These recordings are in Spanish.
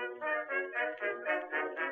Thank you.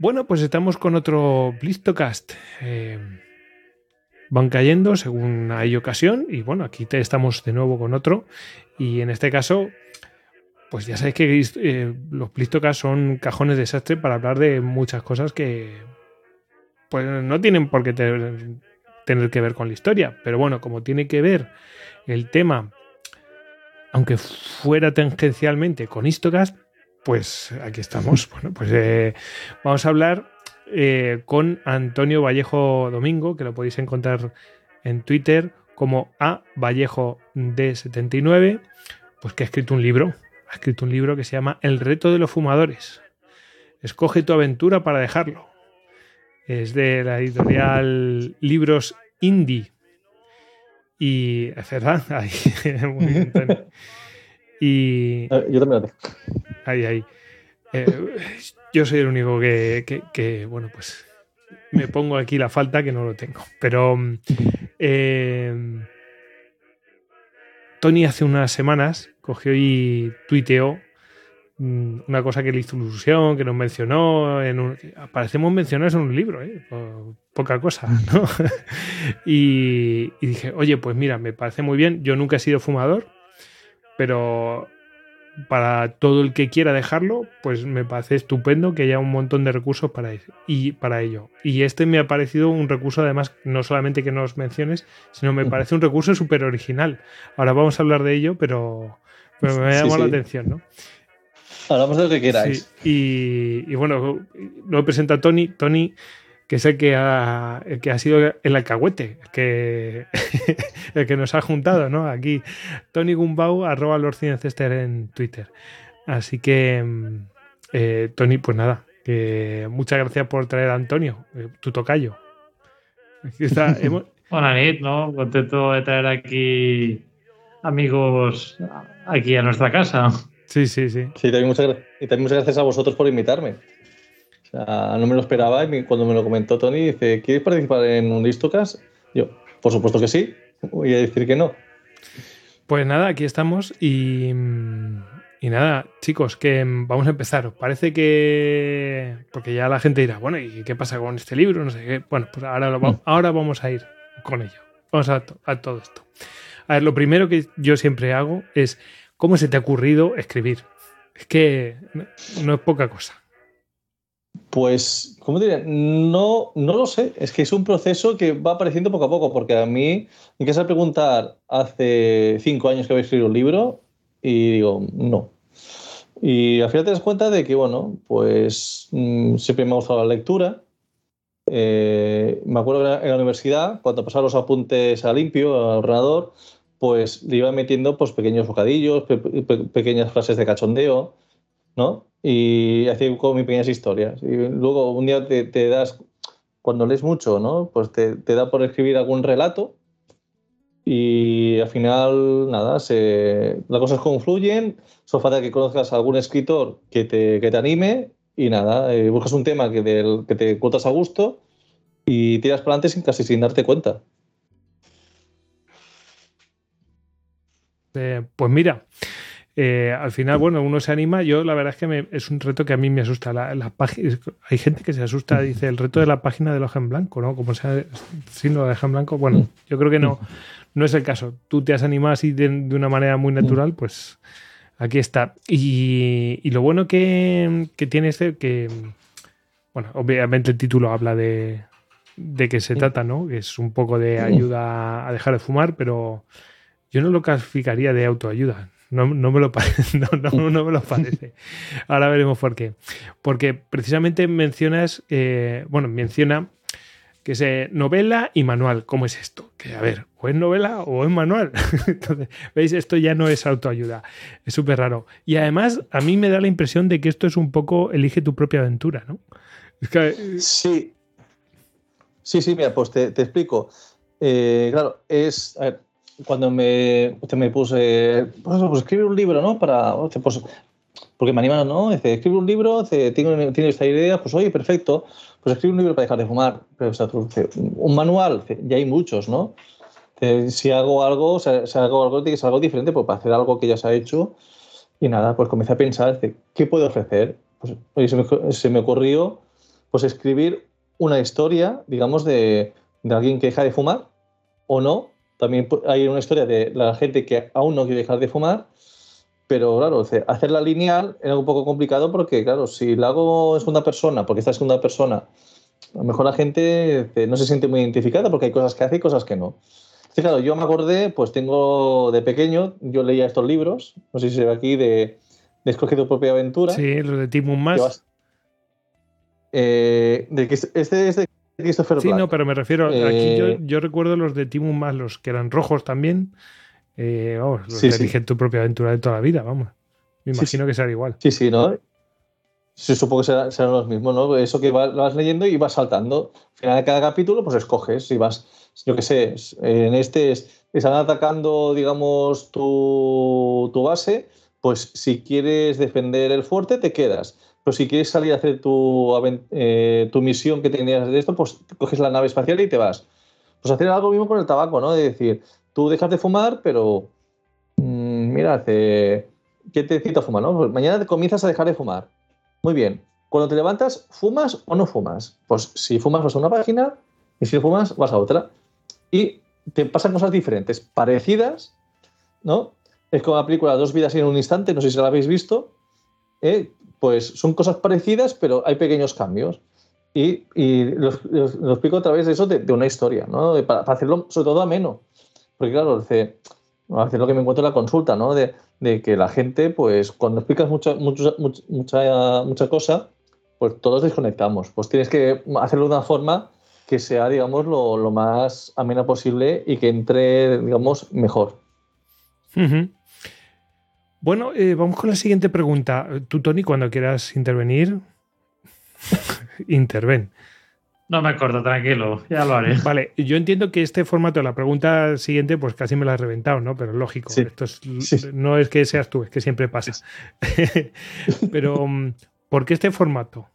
Bueno, pues estamos con otro Blistocast. Eh, van cayendo según hay ocasión y bueno, aquí estamos de nuevo con otro y en este caso, pues ya sabéis que eh, los Blistocast son cajones de desastre para hablar de muchas cosas que pues no tienen por qué tener, tener que ver con la historia, pero bueno, como tiene que ver el tema, aunque fuera tangencialmente con Histocast, pues aquí estamos. Bueno, pues eh, vamos a hablar eh, con Antonio Vallejo Domingo, que lo podéis encontrar en Twitter como A Vallejo D79, pues que ha escrito un libro. Ha escrito un libro que se llama El reto de los fumadores. Escoge tu aventura para dejarlo. Es de la editorial Libros Indie. Y es verdad, ahí. Y Yo también lo tengo. ahí, ahí. Eh, yo soy el único que, que- que, bueno, pues me pongo aquí la falta que no lo tengo. Pero mm, eh, Tony hace unas semanas cogió y tuiteó mm, una cosa que le hizo ilusión, que nos mencionó. En un, aparecemos mencionados en un libro, ¿eh? Po- poca cosa, ¿no? y, y dije, oye, pues mira, me parece muy bien. Yo nunca he sido fumador, pero para todo el que quiera dejarlo, pues me parece estupendo que haya un montón de recursos para, y para ello. Y este me ha parecido un recurso, además, no solamente que nos menciones, sino me parece un recurso súper original. Ahora vamos a hablar de ello, pero, pero me ha Sí, llamado la sí. atención, ¿no? Hablamos de lo que queráis. Sí, y, y bueno, lo presenta Tony. Tony, que es el que ha, el que ha sido el alcahuete, el que, el que nos ha juntado, ¿no? Aquí, Tony Gumbau, arroba Lord en Twitter. Así que, mm, eh, Tony, pues nada, que muchas gracias por traer a Antonio, eh, tu tocayo. Aquí está, hemos- Buenas nit, ¿no? Contento de traer aquí amigos aquí a nuestra casa. sí, sí, sí. Sí, también muchas, y también muchas gracias a vosotros por invitarme. O sea, no me lo esperaba y cuando me lo comentó Tony, dice, ¿quieres participar en un Listocast? Yo, por supuesto que sí. Voy a decir que no. Pues nada, aquí estamos y, mm, y nada, chicos, que mm, vamos a empezar. ¿Os parece que...? Porque ya la gente dirá, bueno, ¿y qué pasa con este libro? No sé qué. Bueno, pues ahora, lo va- ahora vamos a ir con ello. Vamos a, to- a todo esto. A ver, lo primero que yo siempre hago es, ¿cómo se te ha ocurrido escribir? Es que no es poca cosa. Pues, ¿cómo diría? No, no lo sé. Es que es un proceso que va apareciendo poco a poco, porque a mí me quise preguntar hace cinco años que había escrito un libro y digo, no. Y al final te das cuenta de que, bueno, pues mm, siempre me ha gustado la lectura. Eh, me acuerdo que en la universidad, cuando pasaba los apuntes a limpio, al ordenador, pues le iba metiendo pues, pequeños bocadillos, pe- pe- pequeñas frases de cachondeo, ¿no? Y hacía como mis pequeñas historias. Y luego un día te, das, cuando lees mucho, ¿no? Pues te, da por escribir algún relato y al final, nada, se, las cosas confluyen, solo falta que conozcas algún escritor que te, que te anime y nada, eh, buscas un tema que, del, que te encuentras a gusto y tiras para adelante sin, casi sin darte cuenta. Eh, pues mira, eh, al final, bueno, uno se anima. Yo, la verdad es que me- es un reto que a mí me asusta. La, hay gente que se asusta, dice el reto de la página del hoja en blanco, ¿no? Como sea signo de hoja en blanco. Bueno, yo creo que no, no es el caso. Tú te has animado así de, de una manera muy natural, pues Aquí está. Y, y lo bueno que, que tiene este, que, bueno, obviamente el título habla de, de qué se trata, ¿no? Que es un poco de ayuda a dejar de fumar, pero yo no lo clasificaría de autoayuda. No, no, me lo parece, no, no, no, me lo parece. Ahora veremos por qué. Porque precisamente mencionas, eh, bueno, menciona que es eh, novela y manual. ¿Cómo es esto? Que a ver, o es novela o es manual. Entonces, veis, esto ya no es autoayuda. Es súper raro. Y además, a mí me da la impresión de que esto es un poco elige tu propia aventura, ¿no? Es que, Sí. Sí, sí, mira, pues te, te explico. Eh, claro, es. A ver, cuando me, usted me puse. Pues, eso, pues escribir un libro, ¿no? Para. Pues, porque me animaron, ¿no? Dice, escribe un libro, dice, tengo, tiene esta idea, pues oye, perfecto. Pues escribe un libro para dejar de fumar. Pero, o sea, un manual, ya hay muchos, ¿no? Dice, si hago algo, o sea, si hago algo, tiene que ser algo diferente, pues para hacer algo que ya se ha hecho. Y nada, pues comencé a pensar, dice, ¿qué puedo ofrecer? Pues oye, se, me, se me ocurrió pues escribir una historia, digamos, de, de alguien que deja de fumar o no. También hay una historia de la gente que aún no quiere dejar de fumar, pero claro, hacerla lineal era un poco complicado porque, claro, si la hago en segunda persona, porque esta es segunda persona, a lo mejor la gente eh, no se siente muy identificada porque hay cosas que hace y cosas que no. Sí, claro, yo me acordé, pues tengo de pequeño, yo leía estos libros, no sé si se ve aquí, de, de Escoge tu propia aventura. sí, los de Timon que más. eh, de que este es de Christopher Sí, Black. no, pero me refiero, aquí yo, Eh, yo recuerdo los de Timon más, los que eran rojos también. Eh, vamos, los Sí, sí. Tu propia aventura de toda la vida, vamos. Me imagino sí. que será igual. Sí, sí, ¿no? Sí, supongo que será- serán los mismos, ¿no? Eso que lo vas leyendo y vas saltando. Al final de cada capítulo, pues escoges y vas, yo qué sé, en este es- están atacando, digamos, tu, tu base, pues si quieres defender el fuerte, te quedas. Pero si quieres salir a hacer tu, eh, tu misión que tenías de esto, pues coges la nave espacial y te vas. Pues hacer algo mismo con el tabaco, ¿no? De decir, tú dejas de fumar, pero mm, mira, te- ¿qué te cita fumar? ¿no? Pues mañana comienzas a dejar de fumar. Muy bien. Cuando te levantas, ¿fumas o no fumas? Pues si fumas vas a una página y si fumas vas a otra. Y te pasan cosas diferentes, parecidas, ¿no? Es como la película Dos vidas en un instante, no sé si la habéis visto. ¿eh? Pues son cosas parecidas, pero hay pequeños cambios. Y, y los explico a través de eso, de, de una historia, ¿no? De- Para, para hacerlo sobre todo ameno. Porque claro, dice, a veces lo que me encuentro en la consulta, ¿no? De, de que la gente, pues cuando explicas mucha, mucha, mucha, mucha, cosa, pues todos desconectamos. Pues tienes que hacerlo de una forma que sea, digamos, lo, lo más amena posible y que entre, digamos, mejor. Ujú. Bueno, eh, vamos con la siguiente pregunta. Tú, Tony, cuando quieras intervenir, interven. No me acuerdo, tranquilo, ya lo haré. Vale, yo entiendo que este formato, la pregunta siguiente, pues casi me la has reventado, ¿no? Pero lógico, Sí. esto es, Sí. no es que seas tú, es que siempre pasa. Pero, mm, ¿por qué este formato?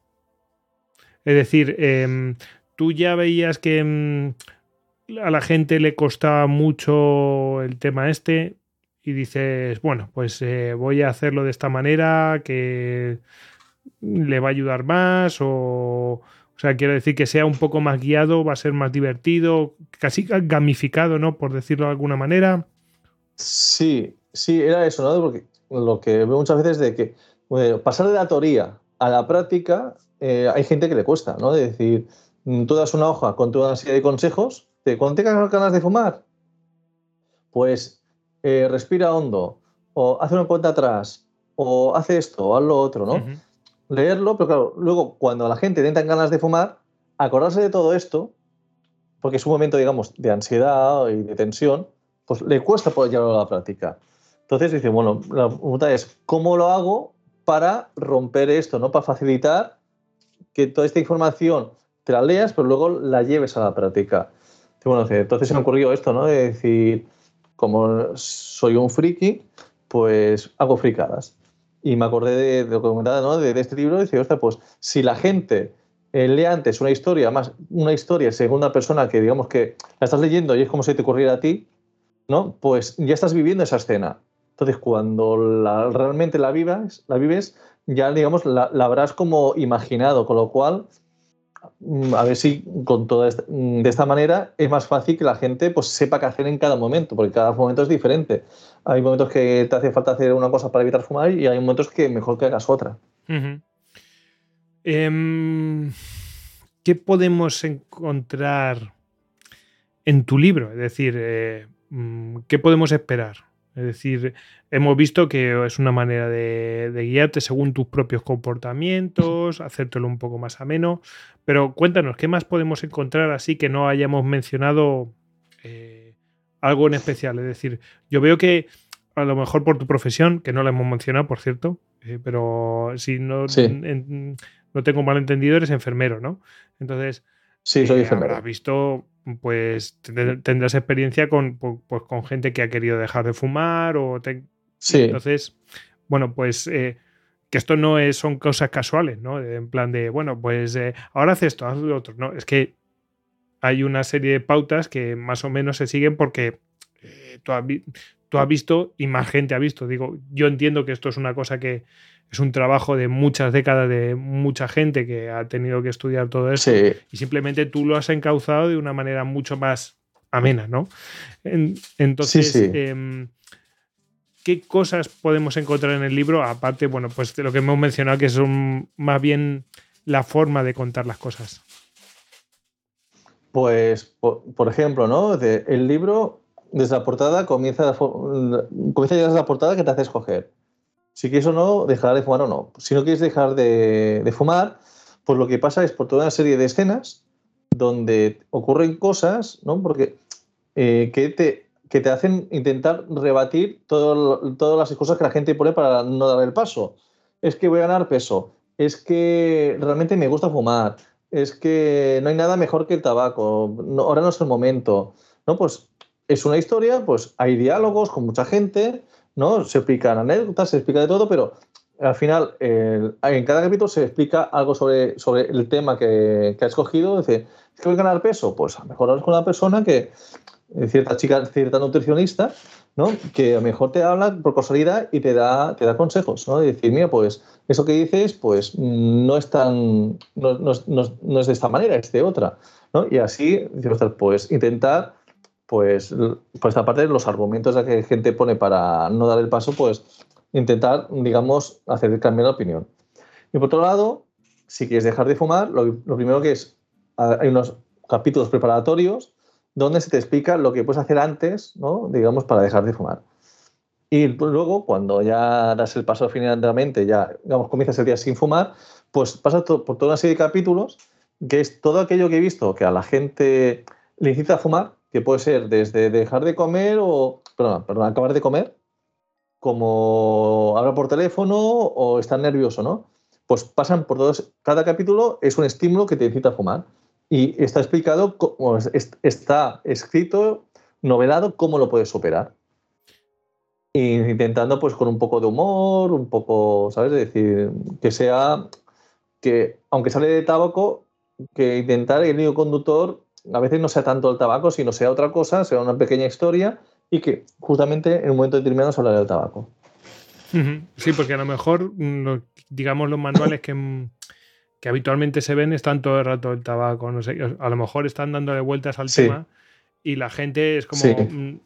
Es decir, em, tú ya veías que mm, a la gente le costaba mucho el tema este y dices, bueno, pues eh, voy a hacerlo de esta manera que le va a ayudar más o... O sea, quiero decir que sea un poco más guiado, va a ser más divertido, casi gamificado, ¿no? Por decirlo de alguna manera. Sí, sí, era eso, ¿no? Porque lo que veo muchas veces de que pasar de la teoría a la práctica, eh, hay gente que le cuesta, ¿no? De decir, mm, tú das una hoja con toda una serie de consejos, de cuando tengas ganas de fumar, pues eh, respira hondo, o hace una cuenta atrás, o hace esto, o haz lo otro, ¿no? Ujú. leerlo, pero claro, luego cuando la gente en ganas de fumar, acordarse de todo esto, porque es un momento, digamos, de ansiedad y de tensión, pues le cuesta poder llevarlo a la práctica. Entonces dice, bueno, la pregunta es, ¿cómo lo hago para romper esto, ¿no? Para facilitar que toda esta información te la leas, pero luego la lleves a la práctica. Bueno, entonces se me ocurrió esto, ¿no? De decir, como soy un friki, pues hago fricadas. Y me acordé de, de comentaba, ¿no? de, este libro y dice, ostras, pues si la gente eh, lee antes una historia, más una historia en segunda persona que digamos que la estás leyendo y es como si te ocurriera a ti, ¿no? Pues ya estás viviendo esa escena. Entonces, cuando realmente la vivas, la vives, ya digamos la, la habrás como imaginado, con lo cual a ver si con toda mm, de esta manera es más fácil que la gente pues sepa qué hacer en cada momento, porque cada momento es diferente. Hay momentos que te hace falta hacer una cosa para evitar fumar y hay momentos que mejor que hagas otra. Em, ¿Qué podemos encontrar en tu libro? Es decir, eh, mm, ¿qué podemos esperar? Es decir, hemos visto que es una manera de, guiarte según tus propios comportamientos, hacértelo un poco más ameno. Pero cuéntanos, ¿qué más podemos encontrar así que no hayamos mencionado eh, algo en especial? Es decir, yo veo que a lo mejor por tu profesión, que no la hemos mencionado, por cierto, eh, pero si no, no tengo mal entendido, eres enfermero, ¿no? Entonces, sí, soy eh, enfermero. Habrás visto pues tendrás experiencia con, pues, con gente que ha querido dejar de fumar o sí. entonces bueno pues eh, que esto no es, son cosas casuales no en plan de bueno pues eh, ahora haces esto haz lo otro no es que hay una serie de pautas que más o menos se siguen porque eh, tú, has, tú has visto y más gente ha visto. Digo yo entiendo que esto es una cosa que es un trabajo de muchas décadas de mucha gente que ha tenido que estudiar todo eso y simplemente tú lo has encauzado de una manera mucho más amena, ¿no? entonces, em, ¿qué cosas podemos encontrar en el libro? Aparte, bueno, pues de lo que hemos mencionado, que son más bien la forma de contar las cosas. Pues, por, ejemplo, ¿no? el libro, desde la portada, comienza, comienza ya desde la portada que te hace escoger si quieres o no dejar de fumar o no. Si no quieres dejar de, fumar, pues lo que pasa es por toda una serie de escenas donde ocurren cosas, ¿no? Porque eh, que, te, que te hacen intentar rebatir todas las cosas que la gente pone para no dar el paso. Es que voy a ganar peso, es que realmente me gusta fumar, es que no hay nada mejor que el tabaco, ahora no es el momento. ¿no? Pues es una historia, pues hay diálogos con mucha gente, ¿no? Se explican anécdotas, se explica de todo, pero al final, en cada capítulo se explica algo sobre, sobre el tema que, que ha escogido. Dice, ¿es que voy a ganar peso? Pues a lo mejor hablas con una persona que, eh, cierta chica, cierta nutricionista, ¿no? Que a lo mejor te habla por casualidad y te da, te da consejos, ¿no? Y decir, mira, pues eso que dices, pues no es tan, no, no, no es de esta manera, es de otra, ¿no? Y así, pues intentar pues por esta parte los argumentos que gente pone para no dar el paso, pues intentar, digamos, hacer cambiar de opinión. Y por otro lado, si quieres dejar de fumar, lo, primero que es, hay unos capítulos preparatorios donde se te explica lo que puedes hacer antes, ¿no? digamos, para dejar de fumar. Y luego, cuando ya das el paso finalmente, ya, digamos, comienzas el día sin fumar, pues pasas por toda una serie de capítulos que es todo aquello que he visto que a la gente le incita a fumar, que puede ser desde dejar de comer o, perdón, perdón, acabar de comer, como hablar por teléfono o estar nervioso, ¿no? Pues pasan por todos, cada capítulo es un estímulo que te incita a fumar. Y está explicado, está escrito, novelado, cómo lo puedes superar. intentando, pues, con un poco de humor, un poco, ¿sabes? Es decir, que sea, que aunque sale de tabaco, que intentar el niño conductor a veces no sea tanto el tabaco, sino sea otra cosa, sea una pequeña historia y que justamente en un momento determinado se habla del tabaco. Sí, porque a lo mejor, digamos, los manuales que, que, habitualmente se ven están todo el rato el tabaco, no sé, a lo mejor están dándole vueltas al tema y la gente es como, mm,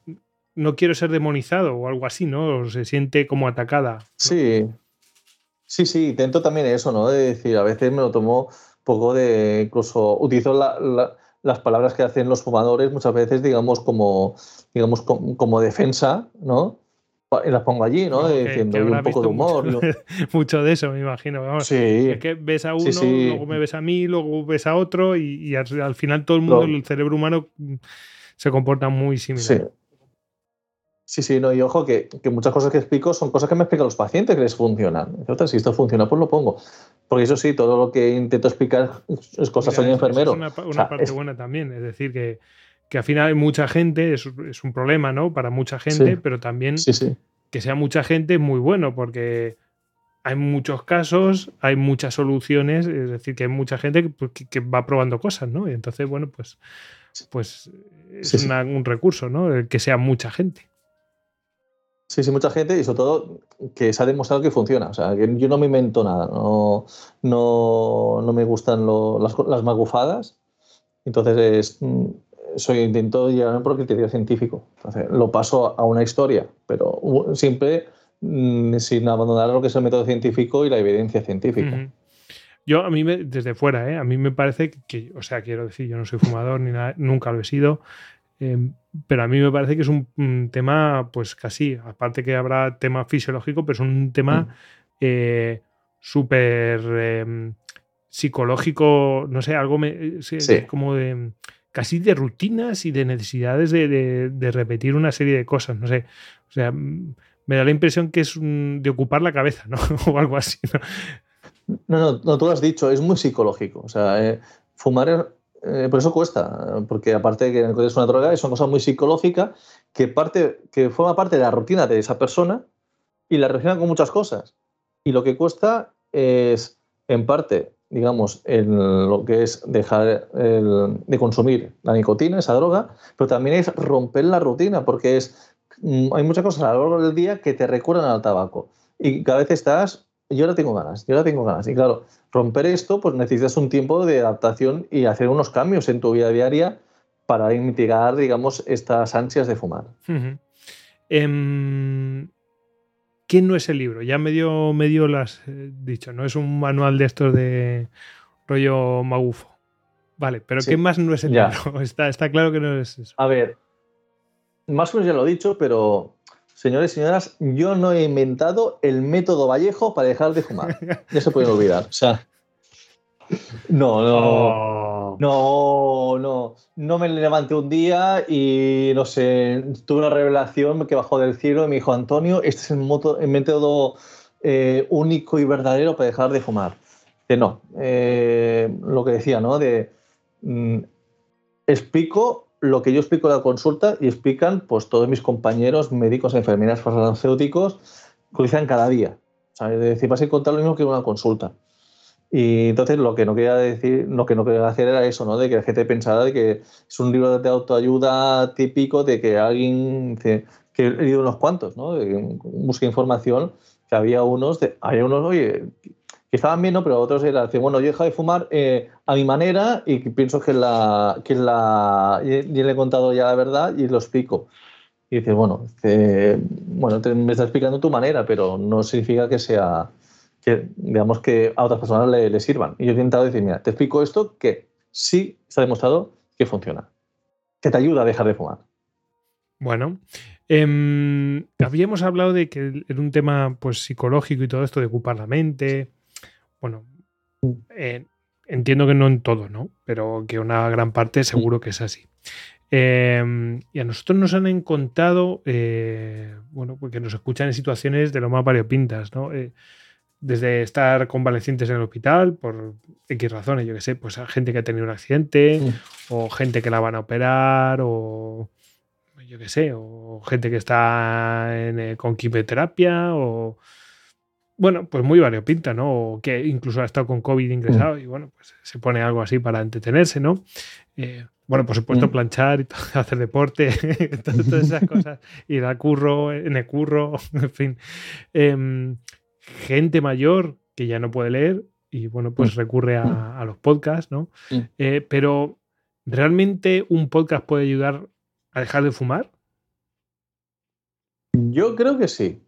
no quiero ser demonizado o algo así, ¿no? O se siente como atacada. Sí, sí, sí, intento también eso, ¿no? De decir, a veces me lo tomo poco de, incluso utilizo la las palabras que hacen los fumadores muchas veces, digamos, como, digamos, como, defensa, ¿no? Y las pongo allí, ¿no? Diciendo un poco de humor. Mucho, de eso, me imagino. Sí. Es que ves a uno, luego me ves a mí, luego ves a otro y, al, final todo el mundo, el cerebro humano se comporta muy similar. Sí, sí, no, y ojo que, muchas cosas que explico son cosas que me explican los pacientes que les funcionan. Entonces, si esto funciona, pues lo pongo. Porque eso sí, todo lo que intento explicar es cosas soy enfermero. Es una, parte buena también, es decir, que, al final hay mucha gente, es, un problema, ¿no? Para mucha gente, pero también que sea mucha gente es muy bueno, porque hay muchos casos, hay muchas soluciones, es decir, que hay mucha gente que, pues, va probando cosas, ¿no? Y entonces, bueno, pues, pues es un recurso, ¿no? Que sea mucha gente. Sí, sí, mucha gente y sobre todo que se ha demostrado que funciona. O sea, que yo no me invento nada, no, no, no me gustan lo- las, las magufadas. Entonces, es, mm, soy, intento llevar por criterio científico. Entonces, lo paso a una historia, pero siempre mm, sin abandonar lo que es el método científico y la evidencia científica. Yo, a mí, me- desde fuera, ¿eh? a mí me parece que, o sea, quiero decir, yo no soy fumador ni nada, nunca lo he sido, eh, pero a mí me parece que es un, un tema, pues casi, aparte que habrá tema fisiológico, pero es un tema Mm. eh, súper eh, psicológico, no sé, algo me- sí, Sí. como de casi de rutinas y de necesidades de, de- de repetir una serie de cosas, no sé, o sea, me da la impresión que es un- de ocupar la cabeza, ¿no? o algo así, ¿no? No, no, no, tú lo has dicho, es muy psicológico. O sea, eh, fumar, eh, por eso cuesta, porque aparte de que es una droga, es una cosa muy psicológica que, parte, que forma parte de la rutina de esa persona y la relaciona con muchas cosas. Y lo que cuesta es, en parte, digamos, en lo que es dejar el- de consumir la nicotina, esa droga, pero también es romper la rutina, porque es, mm, hay muchas cosas a lo largo del día que te recuerdan al tabaco. Y cada vez estás yo ahora tengo ganas, yo ahora tengo ganas. Y claro, romper esto, pues necesitas un tiempo de adaptación y hacer unos cambios en tu vida diaria para mitigar, digamos, estas ansias de fumar. Em, ¿Qué no es el libro? Ya medio, medio lo has eh, dicho, no es un manual de estos de rollo magufo. Vale, pero Sí. ¿qué más no es el Ya. libro? Está, está claro que no es eso. A ver, más o menos ya lo he dicho, pero señores y señoras, yo no he inventado el método Vallejo para dejar de fumar. Ya se pueden olvidar. O sea, no, no. Oh. No, no, no me levanté un día y no sé, tuve una revelación que bajó del cielo y me dijo, Antonio, este es el, moto- el método eh, único y verdadero para dejar de fumar. Que no, eh, lo que decía, ¿no? De mm, explico lo que yo explico en la consulta y explican pues todos mis compañeros médicos, enfermeras, farmacéuticos, que dicen cada día. ¿sabes? Es decir, vas a encontrar lo mismo que una consulta. Y entonces lo que no quería decir, lo que no quería hacer era eso, ¿no? De que la gente pensara de que es un libro de autoayuda típico de que alguien que he leído unos cuantos, ¿no? Busqué información, que había unos, de, había unos, oye, que estaban bien, ¿no? Pero otros era, decir, bueno, yo he dejado de fumar eh, a mi manera y pienso que la, que la, y le he contado ya la verdad y lo explico. Y dices, bueno, dice, bueno, te, me estás explicando tu manera, pero no significa que sea, que digamos que a otras personas le, le sirvan. Y yo he intentado decir, mira, te explico esto que sí está demostrado que funciona, que te ayuda a dejar de fumar. Bueno, em, habíamos hablado de que era un tema pues psicológico y todo esto de ocupar la mente. Bueno, eh, entiendo que no en todo, ¿no? Pero que una gran parte seguro que es así. Em, y a nosotros nos han contado, eh, bueno, porque nos escuchan en situaciones de lo más variopintas, ¿no? Eh, desde estar convalecientes en el hospital por X razones, yo que sé, pues a gente que ha tenido un accidente, Mm. o gente que la van a operar, o yo qué sé, o gente que está en, con quimioterapia, o bueno, pues muy variopinta, ¿no? O que incluso ha estado con COVID ingresado y bueno, pues se pone algo así para entretenerse, ¿no? Eh, bueno, por supuesto, Mm. planchar y todo, hacer deporte, todas esas cosas, ir al curro, en el curro, en fin. Em, gente mayor que ya no puede leer y bueno, pues recurre a, a los podcasts, ¿no? Mm. Eh, pero, ¿realmente un podcast puede ayudar a dejar de fumar? Yo creo que sí.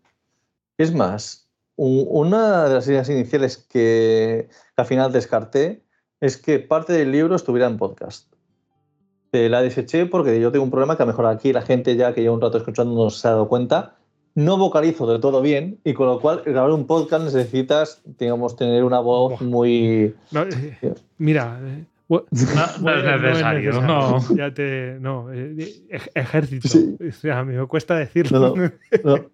Es más, una de las ideas iniciales que, que al final descarté es que parte del libro estuviera en podcast. Eh, la deseché porque yo tengo un problema que a lo mejor aquí la gente ya que lleva un rato escuchando no se ha dado cuenta. No vocalizo del todo bien y con lo cual grabar un podcast necesitas, digamos, tener una voz muy... No, eh, mira, No, no es necesario, no. Ya te. No, eh, ej- ejército. Sí. O sea, me cuesta decirlo. No, no. No.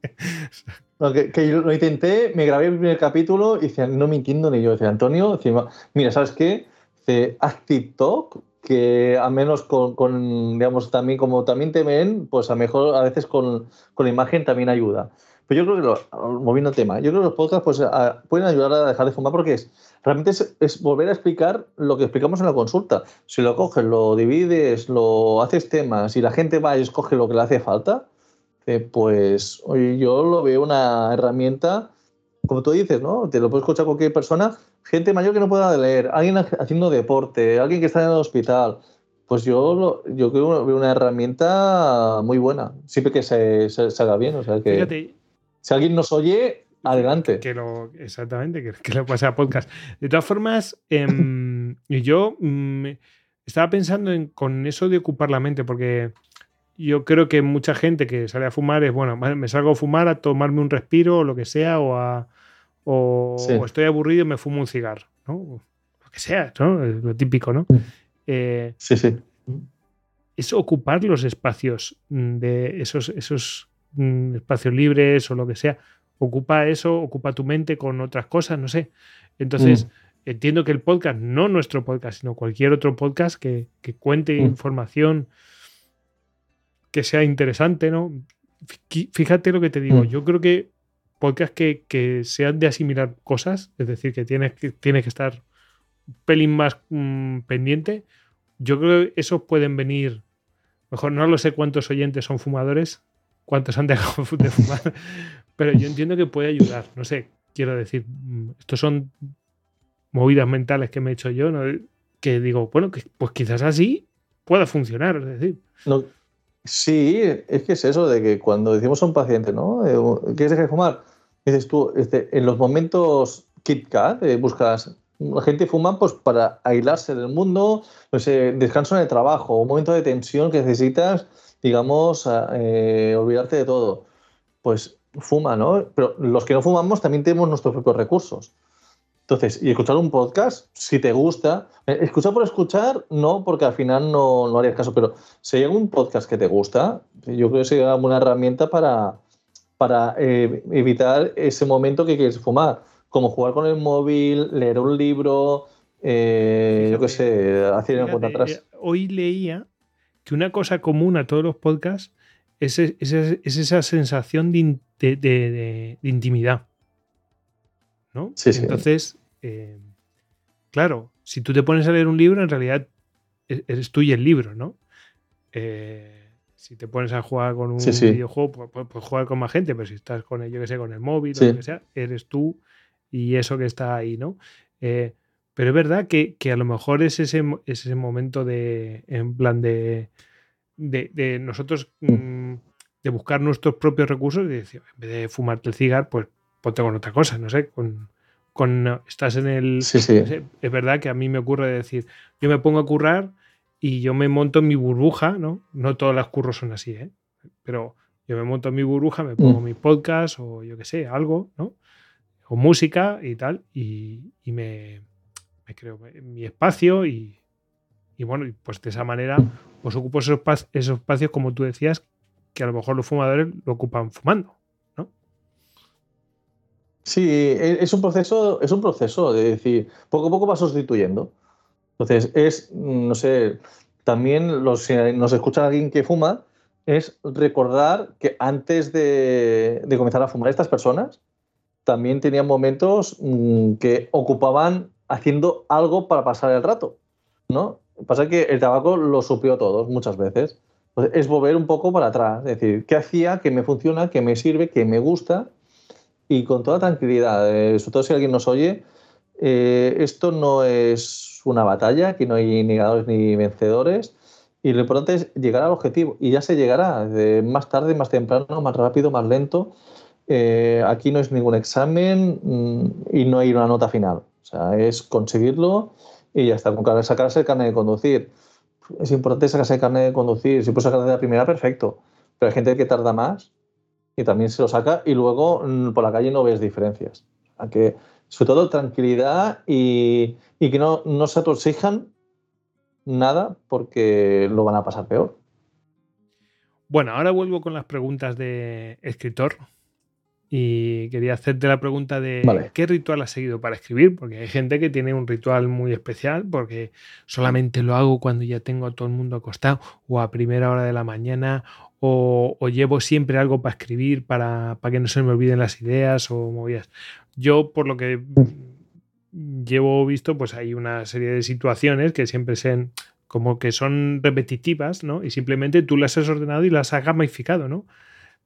No, que, que yo lo intenté, me grabé el primer capítulo y decía, no me entiendo ni yo. Decía, Antonio, decía, mira, ¿sabes qué? Dice, haz TikTok, que al menos con, con, digamos, también como también te ven, pues a lo mejor a veces con, con la imagen también ayuda. Pero yo creo que, lo, moviendo el tema, yo creo que los podcasts pues, a- pueden ayudar a dejar de fumar porque es, realmente es, es volver a explicar lo que explicamos en la consulta. Si lo coges, lo divides, lo haces temas y la gente va y escoge lo que le hace falta, eh, pues yo lo veo una herramienta, como tú dices, ¿no? Te lo puede escuchar cualquier persona, gente mayor que no pueda leer, alguien haciendo deporte, alguien que está en el hospital. Pues yo, lo, yo creo que una herramienta muy buena, siempre que se, se, haga bien. O sea, que Fíjate, si alguien nos oye, adelante. Que lo, exactamente, que, que lo pase a podcast. De todas formas, eh, yo mm, estaba pensando en, con eso de ocupar la mente, porque yo creo que mucha gente que sale a fumar es, bueno, me salgo a fumar, a tomarme un respiro o lo que sea, o, a, o, Sí. o estoy aburrido y me fumo un cigarro, ¿no? Lo que sea, ¿no? Lo típico, ¿no? Mm. Eh, Sí, sí. es ocupar los espacios mm, de esos, esos mm, espacios libres o lo que sea. Ocupa eso, ocupa tu mente con otras cosas, no sé. Entonces, Mm. entiendo que el podcast, no nuestro podcast, sino cualquier otro podcast que, que cuente Mm. información que sea interesante, ¿no? Fí- Fíjate lo que te digo. Yo creo que podcasts que, que sean de asimilar cosas, es decir, que tienes que, tienes que estar un pelín más pendiente, yo creo que esos pueden venir. Mejor no lo sé cuántos oyentes son fumadores, cuántos han dejado de fumar, pero yo entiendo que puede ayudar. No sé, quiero decir, mm, estos son movidas mentales que me he hecho yo, ¿no? que digo, bueno, que, pues quizás así pueda funcionar. Es decir, No, sí, es que es eso de que cuando decimos a un paciente, ¿no? Eh, ¿Quieres dejar de fumar? Dices tú, este, en los momentos Kit Kat, eh, buscas. La gente fuma pues, para aislarse del mundo, no sé, descanso en el trabajo, un momento de tensión que necesitas, digamos, eh, olvidarte de todo. Pues fuma, ¿no? Pero los que no fumamos también tenemos nuestros propios recursos. Entonces, y escuchar un podcast, si te gusta, eh, escuchar por escuchar, no, porque al final no, no harías caso, pero si hay algún podcast que te gusta, yo creo que sería una herramienta para, para eh, evitar ese momento que quieres fumar, como jugar con el móvil, leer un libro, eh, yo qué sé, hacer una cuenta atrás. hoy leía que una cosa común a todos los podcasts es, es- es- es esa sensación de, in- de- de- de- de intimidad. ¿no? Sí, sí. Entonces, eh, claro, si tú te pones a leer un libro, en realidad e- eres tú y el libro, ¿no? Eh, si te pones a jugar con un Sí, sí. videojuego, pues, pues- pues jugar con más gente, pero si estás con el, yo que sé, con el móvil o lo que sea, eres tú y eso que está ahí, ¿no? Eh, pero es verdad que, que a lo mejor es ese, es ese momento de, en plan de, de, de nosotros, mm, de buscar nuestros propios recursos y decir, en vez de fumarte el cigarro, pues ponte con otra cosa, no sé, con, con estás en el... Sí, sí. no sé, es verdad que a mí me ocurre decir, yo me pongo a currar y yo me monto en mi burbuja, ¿no? No todas las curros son así, ¿eh? Pero yo me monto en mi burbuja, me pongo Mm. mi podcast o yo qué sé, algo, ¿no? O música y tal, y, y me, me creo mi espacio y, y bueno, pues de esa manera pues ocupo esos, esos espacios, como tú decías, que a lo mejor los fumadores lo ocupan fumando. Sí, e- es un proceso, es un proceso de decir, poco a poco va sustituyendo. Entonces, es, mm, no sé, también los, si nos escucha alguien que fuma, es recordar que antes de, de comenzar a fumar estas personas, también tenían momentos mm, que ocupaban haciendo algo para pasar el rato, ¿no? Pasa que el tabaco lo suplió todos muchas veces. Entonces, es volver un poco para atrás, es decir, ¿qué hacía? ¿Qué me funciona? ¿Qué me sirve? ¿Qué me gusta? y con toda tranquilidad, eh, sobre todo si alguien nos oye, eh, esto no es una batalla, aquí no hay ni ganadores ni vencedores, y lo importante es llegar al objetivo, y ya se llegará, más tarde, más temprano, más rápido, más lento. Eh, aquí no es ningún examen mm, y no hay una nota final, o sea, es conseguirlo y ya está, con sacarse el carnet de conducir. Es importante sacarse el carnet de conducir, si puedes sacar de la primera, perfecto, pero hay gente que tarda más y también se lo saca y luego mm, por la calle no ves diferencias. O que, sobre todo tranquilidad y, que no, se atoxijan nada porque lo van a pasar peor. Bueno, ahora vuelvo con las preguntas de escritor. Y quería hacerte la pregunta de Vale. qué ritual has seguido para escribir, porque hay gente que tiene un ritual muy especial, porque solamente lo hago cuando ya tengo a todo el mundo acostado, o a primera hora de la mañana, o, o llevo siempre algo para escribir para, para que no se me olviden las ideas o movidas. Yo, por lo que llevo visto, pues hay una serie de situaciones que siempre sean como que son repetitivas, ¿no? Y simplemente tú las has ordenado y las has gamificado, ¿no?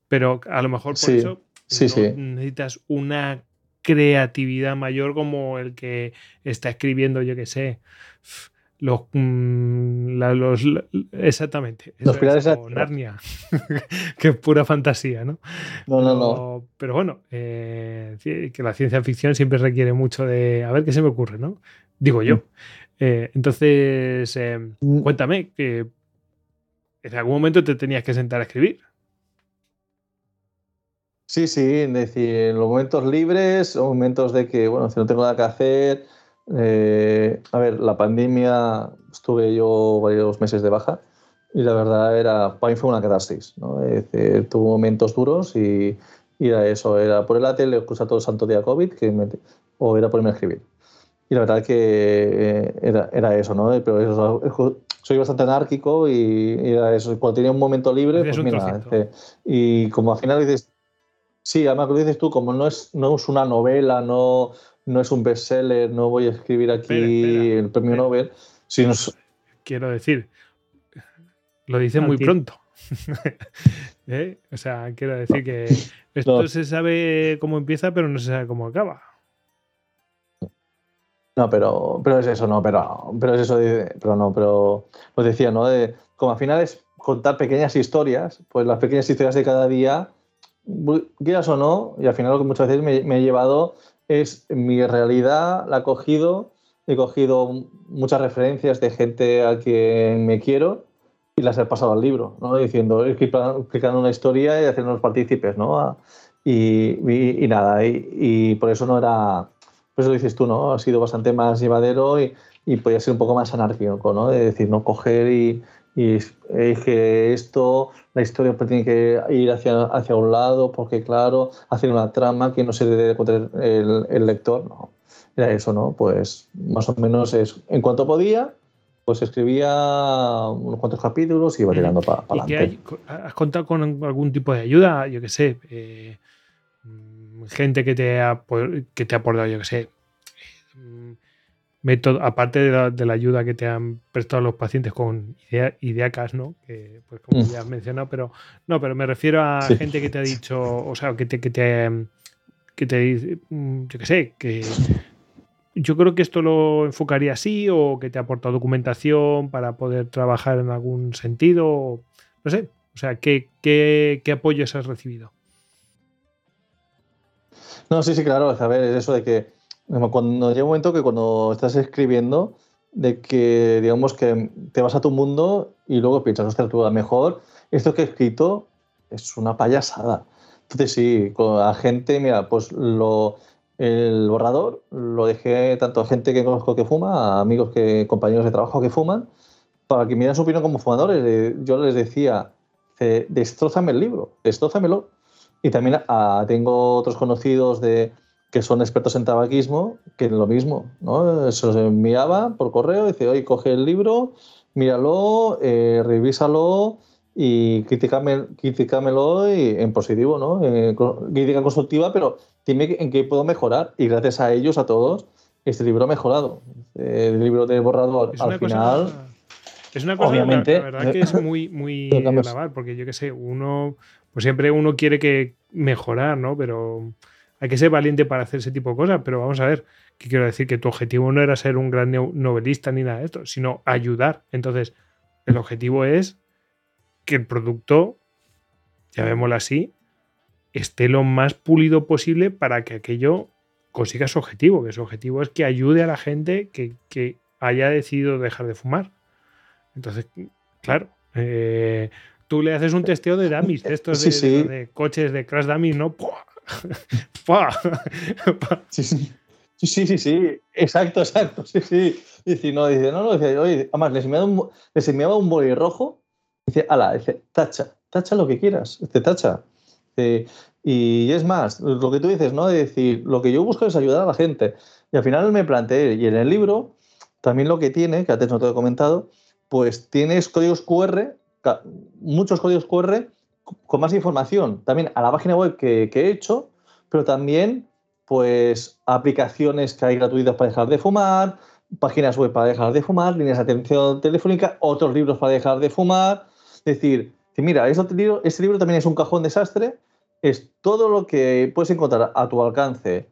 pero a lo mejor por Sí, eso sí, no sí. necesitas una creatividad mayor como el que está escribiendo, yo que sé, los, mm, la- los la- exactamente, Los pilares es, de la o Tierra. Narnia, que es pura fantasía, ¿no? No, no, no. Pero, bueno, eh, que la ciencia ficción siempre requiere mucho de a ver qué se me ocurre, ¿no? Digo yo. Eh, entonces, eh, Mm. cuéntame, que en algún momento te tenías que sentar a escribir. Sí, sí, es decir, en los momentos libres, o momentos de que, bueno, si no tengo nada que hacer. eh, a ver, la pandemia estuve yo varios meses de baja y la verdad era, para mí fue una catarsis, ¿no? Es decir, tuve momentos duros y, y era eso, era poner la tele, escuchar todo el santo día COVID que me- o era ponerme a escribir. Y la verdad que eh, era, era eso, ¿no? Pero eso, soy bastante anárquico y, y era eso. Cuando tenía un momento libre, pues mira, este, y como al final dices, sí, además lo dices tú, como no es, no es una novela, no, no es un bestseller, no voy a escribir aquí Espera, espera, el premio espera. Nobel, sino es- Quiero decir, lo dice muy pronto. ¿Eh? O sea, quiero decir que esto No. se sabe cómo empieza, pero no se sabe cómo acaba. No, pero, pero es eso, no, pero, pero es eso, de- pero no, pero os decía, ¿no? De, como al final es contar pequeñas historias, pues las pequeñas historias de cada día, quieras o no, y al final lo que muchas veces me, me he llevado es mi realidad, la he cogido, he cogido muchas referencias de gente a quien me quiero y las he pasado al libro, ¿no? Diciendo, explicando una historia y haciéndonos partícipes, ¿no? Y, nada, y, por eso no era, por eso lo dices tú, ¿no? Ha sido bastante más llevadero y podía ser un poco más anárquico, ¿no? De decir, no coger y, y es que esto, la historia pues tiene que ir hacia, hacia un lado, porque claro, hacer una trama que no se debe encontrar el, el lector, no. Era eso, ¿no? Pues más o menos es, en cuanto podía, pues escribía unos cuantos capítulos y iba tirando para ¿Y qué adelante. ¿Has contado con algún tipo de ayuda? Yo qué sé. eh, mm, gente que te ha, que te ha aportado, yo qué sé. Método, aparte de la, de la ayuda que te han prestado los pacientes con idea, ideacas, ¿no? Que, pues como Mm. ya has mencionado, pero no, pero me refiero a Sí. gente que te ha dicho, o sea, que te, que te, que te mm, yo qué sé, que yo creo que esto lo enfocaría así o que te ha aportado documentación para poder trabajar en algún sentido. No sé. O sea, ¿qué, qué, qué apoyos has recibido? No, sí, sí, claro. A ver, es eso de que cuando llega un momento que cuando estás escribiendo, de que digamos que te vas a tu mundo y luego piensas, ostras, tú a lo mejor esto que he escrito es una payasada. Entonces sí, con la gente, mira, pues lo, el borrador lo dejé tanto a gente que conozco que fuma, a amigos que, compañeros de trabajo que fuman, para que me su opinión como fumadores. Yo les decía, eh, destrózame el libro, destrózamelo. Y también ah, tengo otros conocidos de, que son expertos en tabaquismo, que lo mismo, ¿no? Se los enviaba por correo, dice, oye, coge el libro, míralo, eh, revísalo y critícame, critícamelo y, en positivo, ¿no? Eh, crítica constructiva, pero dime en qué puedo mejorar. Y gracias a ellos, a todos, este libro ha mejorado. Eh, El libro de borrador, Es al final... cosa. Es una cosa, obviamente, la, la verdad que es muy, muy alabar, porque yo qué sé, uno, pues siempre uno quiere que mejorar, ¿no? Pero hay que ser valiente para hacer ese tipo de cosas. Pero vamos a ver, que quiero decir que tu objetivo no era ser un gran novelista ni nada de esto, sino ayudar. Entonces, el objetivo es que el producto, llamémoslo así, esté lo más pulido posible para que aquello consiga su objetivo, que su objetivo es que ayude a la gente que, que haya decidido dejar de fumar. Entonces, claro, eh, tú le haces un testeo de dummies, de estos de, Sí, de sí. los de coches de crash dummies, ¿no? ¡Pua! Sí, sí. Sí, sí, sí. Exacto, exacto. Sí, sí. Dice, no, dice, no, no, dice, oye, además les enviaba un, les enviaba un boli rojo. Dice, ala, dice, tacha, tacha lo que quieras. Dice, tacha. Dice, y es más, lo que tú dices, ¿no? De decir, lo que yo busco es ayudar a la gente. Y al final me planteé, y en el libro, también lo que tiene, que antes no te he comentado, pues tienes códigos QR, muchos códigos QR con más información. También a la página web que, he hecho, pero también pues aplicaciones que hay gratuitas para dejar de fumar, páginas web para dejar de fumar, líneas de atención telefónica, otros libros para dejar de fumar. Es decir, mira, este libro, este libro también es un cajón desastre, es todo lo que puedes encontrar a tu alcance.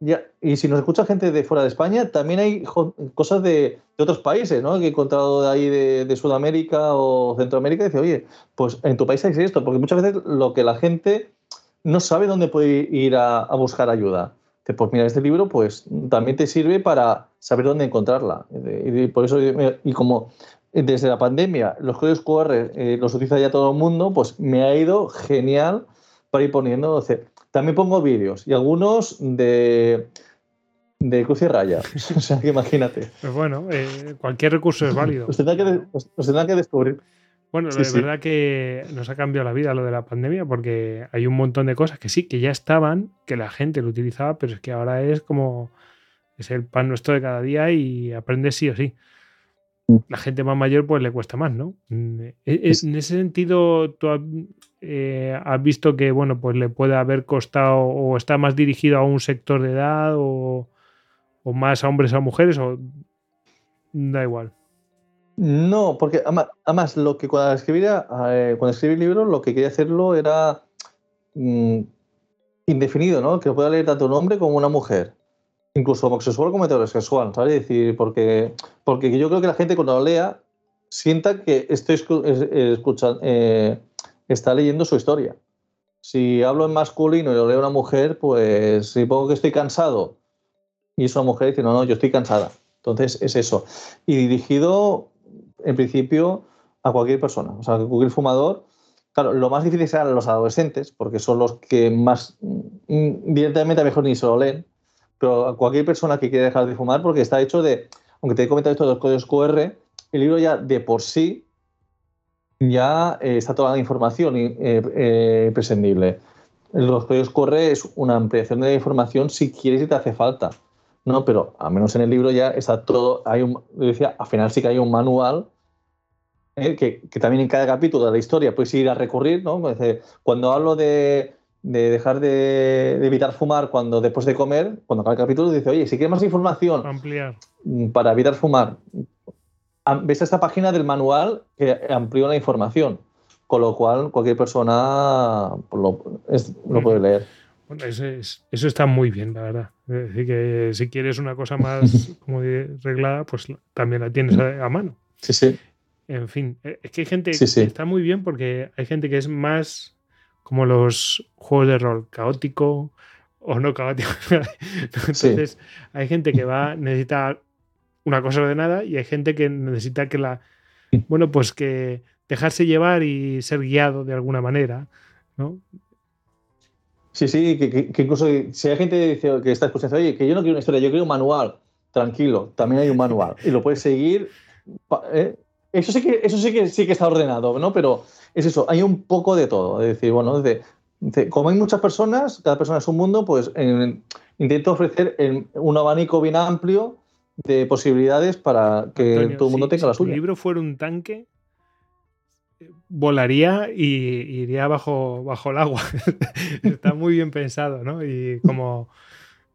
Ya, y si nos escucha gente de fuera de España, también hay cosas de, de, otros países, ¿no? Que he encontrado de ahí de, de, Sudamérica o Centroamérica y dice, oye, pues en tu país hay esto, porque muchas veces lo que la gente no sabe dónde puede ir a, a buscar ayuda. Pues mira, este libro pues también te sirve para saber dónde encontrarla. Y por eso, y como desde la pandemia los códigos QR eh, los utiliza ya todo el mundo, pues me ha ido genial para ir poniendo. También pongo vídeos y algunos de, de cruz y raya. o sea, que imagínate. Pues bueno, eh, cualquier recurso es válido. Os tendrá que, que descubrir. Bueno, sí, de verdad que nos ha cambiado la vida lo de la pandemia porque hay un montón de cosas que sí, que ya estaban, que la gente lo utilizaba, pero es que ahora es como es el pan nuestro de cada día y aprendes sí o sí. Mm. La gente más mayor pues le cuesta más, ¿no? Mm, e, e, en ese sentido, ¿tú eh, has visto que, bueno, pues le puede haber costado o está más dirigido a un sector de edad o, más a hombres o a mujeres o da igual? No, porque además, lo que cuando escribía, eh, cuando escribí el libro, lo que quería hacerlo era mm, indefinido, ¿no? Que lo pueda leer tanto un hombre como una mujer incluso homosexual como heterosexual, ¿sabes? decir, porque, porque yo creo que la gente cuando lo lea sienta que estoy escuchando, eh, está leyendo su historia. Si hablo en masculino y lo leo a una mujer, pues si pongo que estoy cansado y es una mujer dice, no, no, yo estoy cansada. Entonces es eso. Y dirigido, en principio, a cualquier persona. O sea, cualquier fumador. Claro, lo más difícil serán los adolescentes, porque son los que más mm, directamente a mejor ni se lo leen pero a cualquier persona que quiera dejar de fumar, porque está hecho de, aunque te he comentado esto de los códigos QR, el libro ya de por sí ya eh, está toda la información eh, eh, prescindible. Los códigos QR es una ampliación de la información si quieres y te hace falta. No, pero al menos en el libro ya está todo. Hay un, decía, al final sí que hay un manual que, que, también en cada capítulo de la historia puedes ir a recurrir. ¿no? Cuando hablo de de dejar de, evitar fumar cuando después de comer, cuando acaba el capítulo, dice, oye, si quieres más información Ampliar. Para evitar fumar, ves esta página del manual que amplió la información, con lo cual cualquier persona pues, lo, lo puede leer. Bueno, eso, eso, está muy bien, la verdad. Es decir, que si quieres una cosa más como reglada, pues también la tienes a, mano. Sí, sí. En fin, eh, es que hay gente que está muy bien porque hay gente que es más como los juegos de rol, caótico o no caótico. Entonces, hay gente que va a necesitar una cosa ordenada y hay gente que necesita que la. Bueno, pues que dejarse llevar y ser guiado de alguna manera, ¿no? Sí, sí, que, incluso si hay gente que está escuchando, oye, que yo no quiero una historia, yo quiero un manual, tranquilo, también hay un manual y lo puedes seguir. ¿eh? Eso sí que, eso sí que sí que está ordenado, ¿no? Pero es eso, hay un poco de todo. Es decir, bueno, como hay muchas personas, cada persona es un mundo, pues intento ofrecer un abanico bien amplio de posibilidades para que todo el mundo tenga la suya. Si el libro fuera un tanque, volaría y iría bajo, bajo el agua. Está muy bien pensado, ¿no? Y como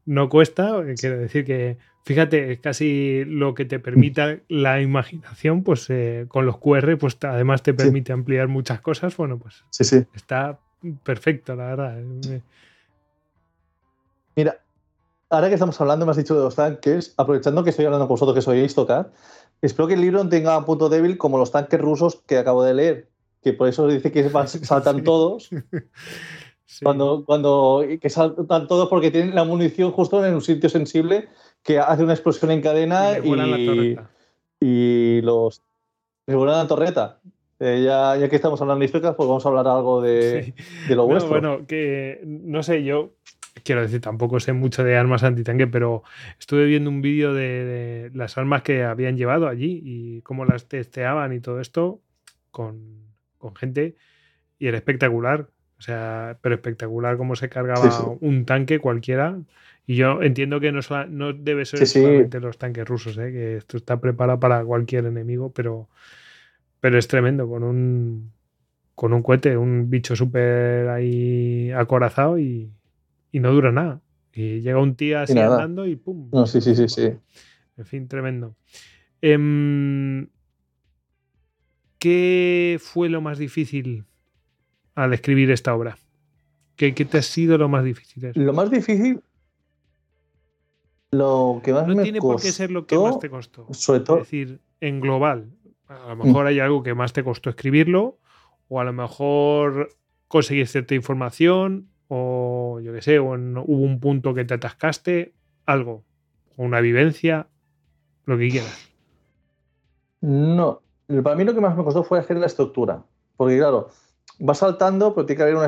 no cuesta, quiero decir que Fíjate, es casi lo que te permita la imaginación, pues eh, con los QR, pues además te permite ampliar muchas cosas. Bueno, pues sí, sí. está perfecto, la verdad. Eh, Mira, ahora que estamos hablando, me has dicho de los tanques, aprovechando que estoy hablando con vosotros que soy Istocad, espero que el libro no tenga un punto débil como los tanques rusos que acabo de leer, que por eso dice que saltan todos. Cuando, cuando que saltan todos porque tienen la munición justo en un sitio sensible que hace una explosión en cadena y, y, los y vuelan la torreta. Eh, ya, ya, que estamos hablando de históricas, pues vamos a hablar algo de, de lo vuestro. Bueno, que no sé, yo quiero decir, tampoco sé mucho de armas antitanque, pero estuve viendo un vídeo de, las armas que habían llevado allí y cómo las testeaban y todo esto con, con gente y era espectacular. O sea, pero espectacular cómo se cargaba un tanque cualquiera. Y yo entiendo que no, no debe ser solamente los tanques rusos, ¿eh? que esto está preparado para cualquier enemigo, pero, pero es tremendo con un, con un cohete, un bicho súper ahí acorazado y, y, no dura nada. Y llega un tío así andando y ¡pum! No, sí, sí, sí, sí. En fin, tremendo. Em, ¿qué fue lo más difícil al escribir esta obra? ¿Qué, qué te ha sido lo más difícil? Lo más difícil, lo que más no me tiene costó, por qué ser lo que más te costó. sobre Es decir, en global. A lo mejor hay algo que más te costó escribirlo, o a lo mejor conseguir cierta información, o yo qué sé, o en- hubo un punto que te atascaste, algo, o una vivencia, lo que quieras. No, para mí lo que más me costó fue hacer la estructura. Porque, claro, va saltando, pero tiene que haber una,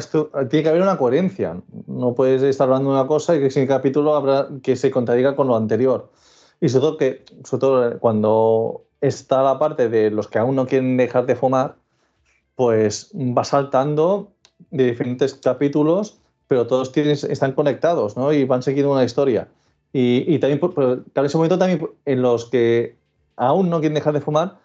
tiene que haber una coherencia. No puedes estar hablando de una cosa y que sin capítulo habrá que se contradiga con lo anterior. Y sobre todo, que, sobre todo cuando está la parte de los que aún no quieren dejar de fumar, pues va saltando de diferentes capítulos, pero todos tienen, están conectados ¿no? y van siguiendo una historia. Y, y también, pero, claro, ese momento también en los que aún no quieren dejar de fumar,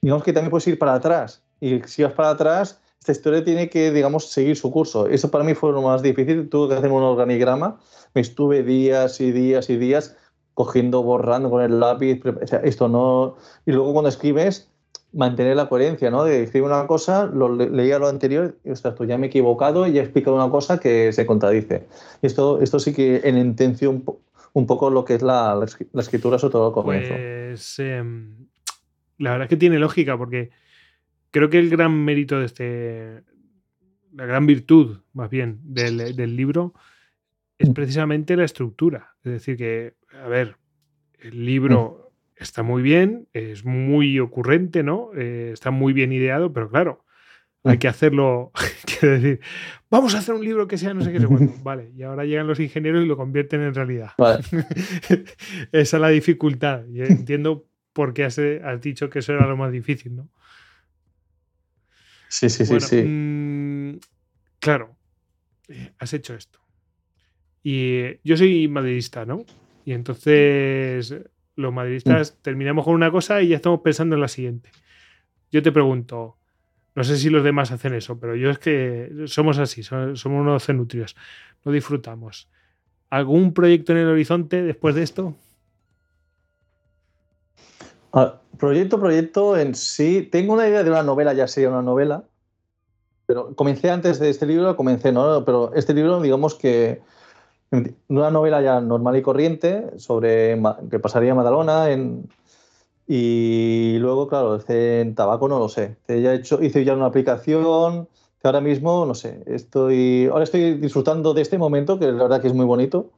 digamos que también puedes ir para atrás. Y si vas para atrás, esta historia tiene que, digamos, seguir su curso. Eso para mí fue lo más difícil. Tuve que hacer un organigrama. Me estuve días y días y días cogiendo, borrando con el lápiz. o sea, esto no. Y luego cuando escribes, mantener la coherencia, ¿no? De escribir una cosa, lo le- leía lo anterior y, ostras, pues ya me he equivocado y he explicado una cosa que se contradice. Esto, esto sí que en intención un, un poco lo que es la, la escri- la escritura, sobre todo al comienzo. Pues em, la verdad es que tiene lógica, porque creo que el gran mérito de este, la gran virtud, más bien, del, del libro es precisamente la estructura. Es decir, que, a ver, el libro está muy bien, es muy ocurrente, ¿no? Eh, está muy bien ideado, pero claro, hay Mm. que hacerlo, quiero decir, vamos a hacer un libro que sea no sé qué. Vale, y ahora llegan los ingenieros y lo convierten en realidad. Vale. Esa es la dificultad. Y entiendo por qué has, has dicho que eso era lo más difícil, ¿no? Sí, sí, sí, Bueno, sí. mm, claro, eh, has hecho esto. Y eh, yo soy madridista, ¿no? Y entonces los madridistas terminamos con una cosa y ya estamos pensando en la siguiente. Yo te pregunto, no sé si los demás hacen eso, pero yo es que somos así, so- somos unos cenutrios, no disfrutamos. ¿Algún proyecto en el horizonte después de esto? Ah, proyecto, proyecto en sí. Tengo una idea de una novela, ya sería una novela. Pero comencé antes de este libro, comencé, ¿no? Pero este libro, digamos que una novela ya normal y corriente sobre que pasaría en Madalona y luego, claro, en tabaco no lo sé. Ya he hecho, hice ya una aplicación que ahora mismo, no sé, estoy, ahora estoy disfrutando de este momento, que la verdad que es muy bonito.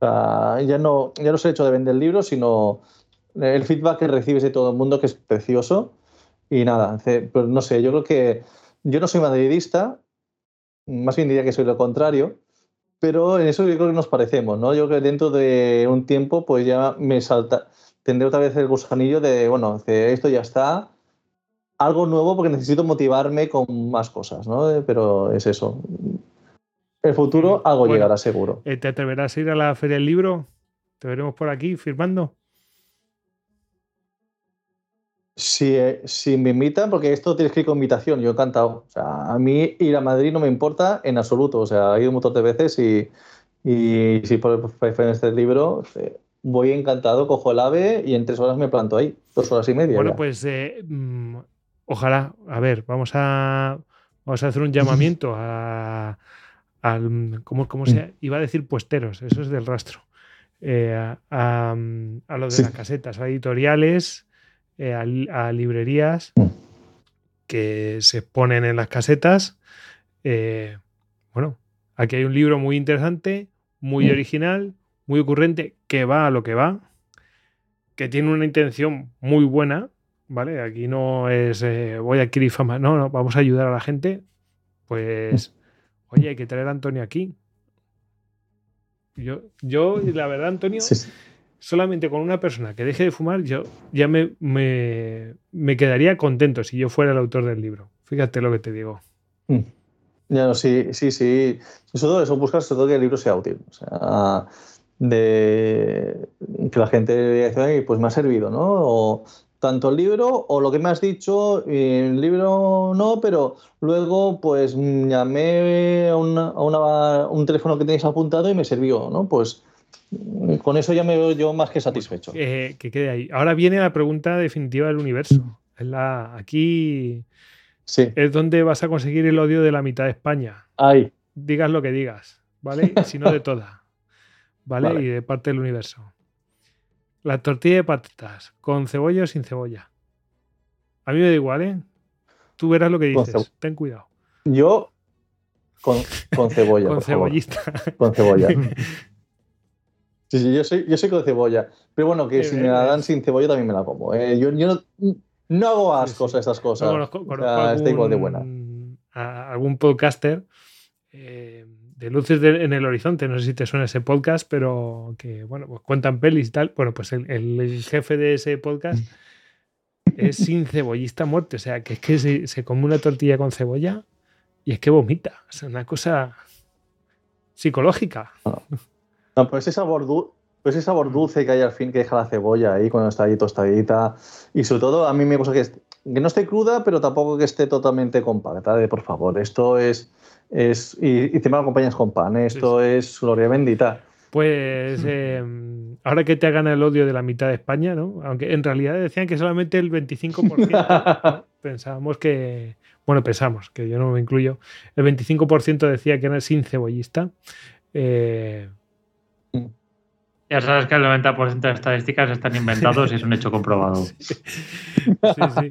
Ya no, ya no es el hecho de vender libros, sino el feedback que recibes de todo el mundo, que es precioso. Y nada, hace- pues no sé, yo creo que yo no soy madridista, más bien diría que soy lo contrario, pero en eso yo creo que nos parecemos, ¿no? Yo creo que dentro de un tiempo, pues ya me salta, tendré otra vez el gusanillo de, bueno, de esto ya está, algo nuevo porque necesito motivarme con más cosas, ¿no? Pero es eso. El futuro algo Bueno. llegará seguro. Eh, ¿Te atreverás a ir a la Feria del Libro? ¿Te veremos por aquí firmando? Si, eh, si me invitan, porque esto tienes que ir con invitación, yo encantado. O sea, a mí ir a Madrid no me importa en absoluto. O sea, he ido un montón de veces y, y si por en este libro, eh, voy encantado, cojo el ave y en tres horas me planto ahí. Dos horas y media. Bueno, ya. pues eh, mm, ojalá, a ver, vamos a, vamos a hacer un llamamiento a, al, ¿cómo, cómo se iba a decir puesteros? Eso es del rastro. Eh, a, a, a lo de Sí. las casetas, a editoriales, eh, a, li- a librerías Mm. que se exponen en las casetas. Eh, bueno, aquí hay un libro muy interesante, muy Mm. original, muy ocurrente, que va a lo que va, que tiene una intención muy buena, ¿vale? Aquí no es eh, voy a adquirir fama, no, no, vamos a ayudar a la gente. Pues, oye, hay que traer a Antonio aquí. Yo, yo, la verdad, Antonio, Sí, sí. Solamente con una persona que deje de fumar, yo ya me, me, me quedaría contento si yo fuera el autor del libro. Fíjate lo que te digo. Mm. Ya no, sí, sí, sí. Sobre eso, buscar todo que el libro sea útil. O sea, de que la gente diga, "Ay, pues me ha servido, ¿no? O tanto el libro o lo que me has dicho, el libro no, pero luego pues llamé a, una- a una- un teléfono que tenéis apuntado y me sirvió, ¿no? Pues con eso ya me veo yo más que satisfecho. Eh, que quede ahí. Ahora viene la pregunta definitiva del universo. Es la, aquí Sí. es donde vas a conseguir el odio de la mitad de España. Ahí. Digas lo que digas, ¿vale? Si no de toda, ¿vale? Vale. Y de parte del universo. La tortilla de patatas, con cebolla o sin cebolla. A mí me da igual, ¿eh? Tú verás lo que dices. Ten cuidado. Yo con, con cebolla. con por favor. cebollista. Con cebolla. Sí, sí, yo soy, yo soy con cebolla. Pero bueno, que si me la dan sin cebolla también me la como. eh. Yo, yo no, no hago ascos sí. a estas cosas. No, conozco, O conozco está igual de buena. algún- a- algún podcaster eh, de Luces de- en el Horizonte. No sé si te suena ese podcast, pero que, bueno, pues cuentan pelis y tal. Bueno, pues el, el jefe de ese podcast es sin cebollista muerte. O sea, que es que se, se come una tortilla con cebolla y es que vomita. O sea, una cosa psicológica. No, pues ese sabor, pues ese sabor dulce que hay al fin que deja la cebolla ahí cuando está ahí tostadita. Y sobre todo, a mí me gusta que, no esté cruda, pero tampoco que esté totalmente compacta. De por favor, esto es. es y, y encima lo acompañas con pan. ¿eh? Esto es gloria bendita. Pues eh, ahora que te hagan el odio de la mitad de España, ¿no? Aunque en realidad decían que solamente el 25%, ¿no? pensábamos que, bueno, pensamos, que yo no me incluyo, el 25% decía que era sin cebollista. Eh, Ya sabes que el 90% de estadísticas están inventados y es un hecho comprobado. sí, sí.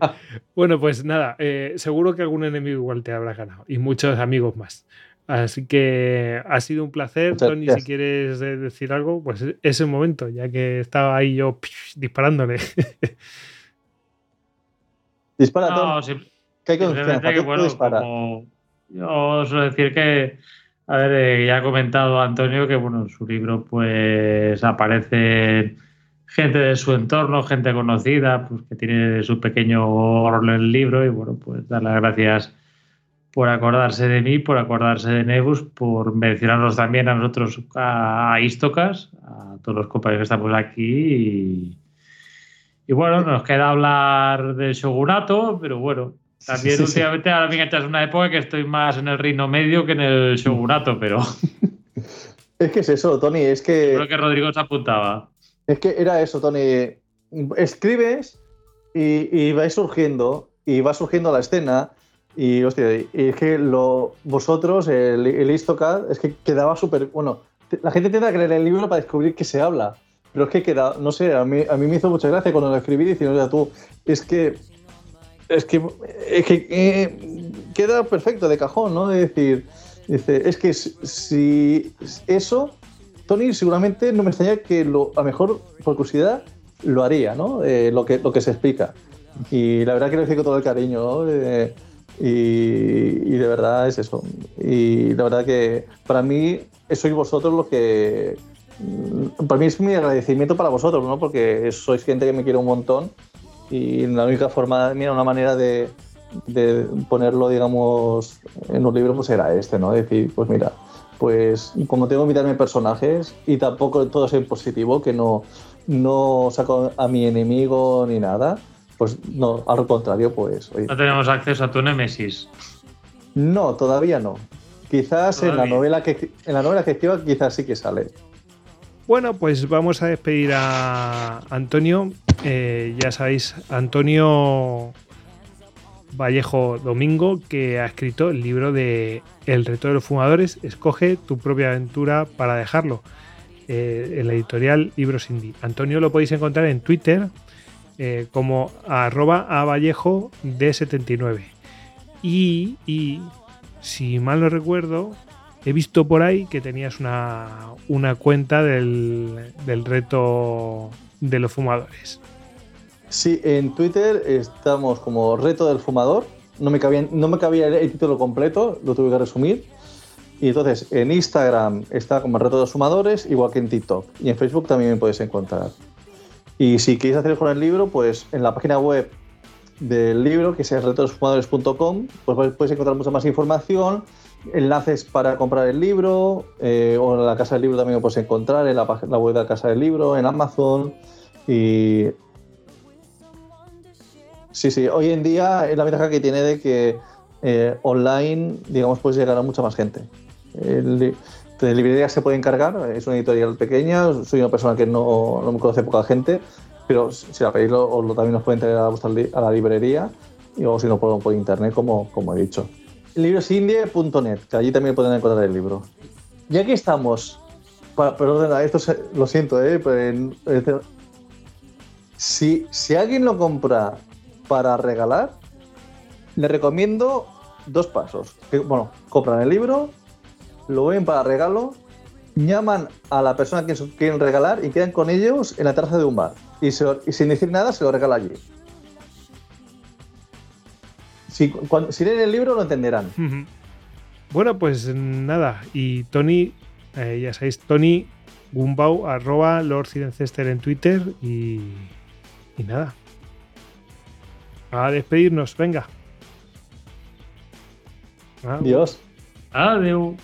Bueno, pues nada, eh, seguro que algún enemigo igual te habrá ganado y muchos amigos más. Así que ha sido un placer, Muchas Tony, si quieres eh, decir algo, pues es el momento, ya que estaba ahí yo pish, disparándole. Dispara, No, que hay que, que tú bueno, dispara. como yo suelo decir que, a ver, eh, ya ha comentado Antonio que, bueno, en su libro pues aparece gente de su entorno, gente conocida, pues que tiene su pequeño rol en el libro y, bueno, pues dar las gracias por acordarse de mí, por acordarse de Nebus, por mencionarnos también a nosotros, a, Istocas, a todos los compañeros que estamos aquí y, y bueno, nos queda hablar del shogunato, pero bueno, también Sí, últimamente ahora me enganchas una época que estoy más en el reino medio que en el shogunato, pero Es que es eso, Tony. Es que. creo que Rodrigo se apuntaba. Es que era eso, Tony. Escribes y, y vais surgiendo, y va surgiendo la escena, y hostia, y es que lo, vosotros, el, el Istocad, es que quedaba súper. Bueno, la gente tiende a creer el libro para descubrir qué se habla, pero es que queda, no sé, a mí, a mí me hizo mucha gracia cuando lo escribí diciendo, oye, tú, es que. Es que, eh, queda perfecto de cajón, ¿no? Es decir, dice, es que si- eso Tony seguramente no me extraña que lo, a mejor por curiosidad lo haría, ¿no? Eh, lo, que, lo que se explica. Y la verdad que lo hice con todo el cariño, ¿no? Eh, y, y de verdad es eso. Y la verdad que para mí sois vosotros los que... mm, Para mí es mi agradecimiento para vosotros, ¿no? Porque sois gente que me quiere un montón y la única forma, mira, una manera de, de ponerlo, digamos, en un libro pues era este, ¿no? Decir, pues mira, pues como tengo que invitarme personajes y tampoco todo es en positivo, que no, no saco a mi enemigo ni nada, pues no, al contrario, pues oye, No tenemos acceso a tu Némesis. no, todavía no. Quizás en la novela que en la novela que escriba quizás sí que sale. Bueno, pues vamos a despedir a Antonio. Eh, ya sabéis, Antonio Vallejo Domingo, que ha escrito el libro de El reto de los fumadores, escoge tu propia aventura para dejarlo. Eh, en la editorial Libros Indie. Antonio lo podéis encontrar en Twitter eh, como arroba a Vallejo D79. Y, y, si mal no recuerdo, he visto por ahí que tenías una, una cuenta del, del reto de los fumadores. Sí, en Twitter estamos como Reto del Fumador. No me cabía, no me cabía el título completo, lo tuve que resumir. Y entonces en Instagram está como Reto de los Fumadores, igual que en TikTok. Y en Facebook también me puedes encontrar. Y si queréis hacer con el libro, pues en la página web del libro, que es retodosfumadores.com, pues puedes encontrar mucha más información, enlaces para comprar el libro, eh, o en la Casa del Libro también lo puedes encontrar, en la, la web de la Casa del Libro, en Amazon. Y Sí, sí. Hoy en día es la ventaja que tiene de que eh, online, digamos, puedes llegar a mucha más gente. El, de librerías se puede encargar, es una editorial pequeña, soy una persona que no, me conoce poca gente Pero si la pedís, lo, lo- también os pueden traer a, a la librería y o si no por, por internet, como, como he dicho. Librosindie.net, que allí también pueden encontrar el libro. Y aquí estamos. Esto se- lo siento, ¿eh? si, si alguien lo compra para regalar, le recomiendo dos pasos. Que, bueno, compran el libro, lo ven para regalo, llaman a la persona se quieren regalar y quedan con ellos en la terraza de un bar. Y, se y sin decir nada se lo regala allí. Si, cuando, si leen el libro lo entenderán. Bueno, pues nada. Y Tony, eh, ya sabéis, Tony Gumbau, arroba Lord Cirencester en Twitter. Y, y nada. A despedirnos, venga. Ah, Dios. Adiós.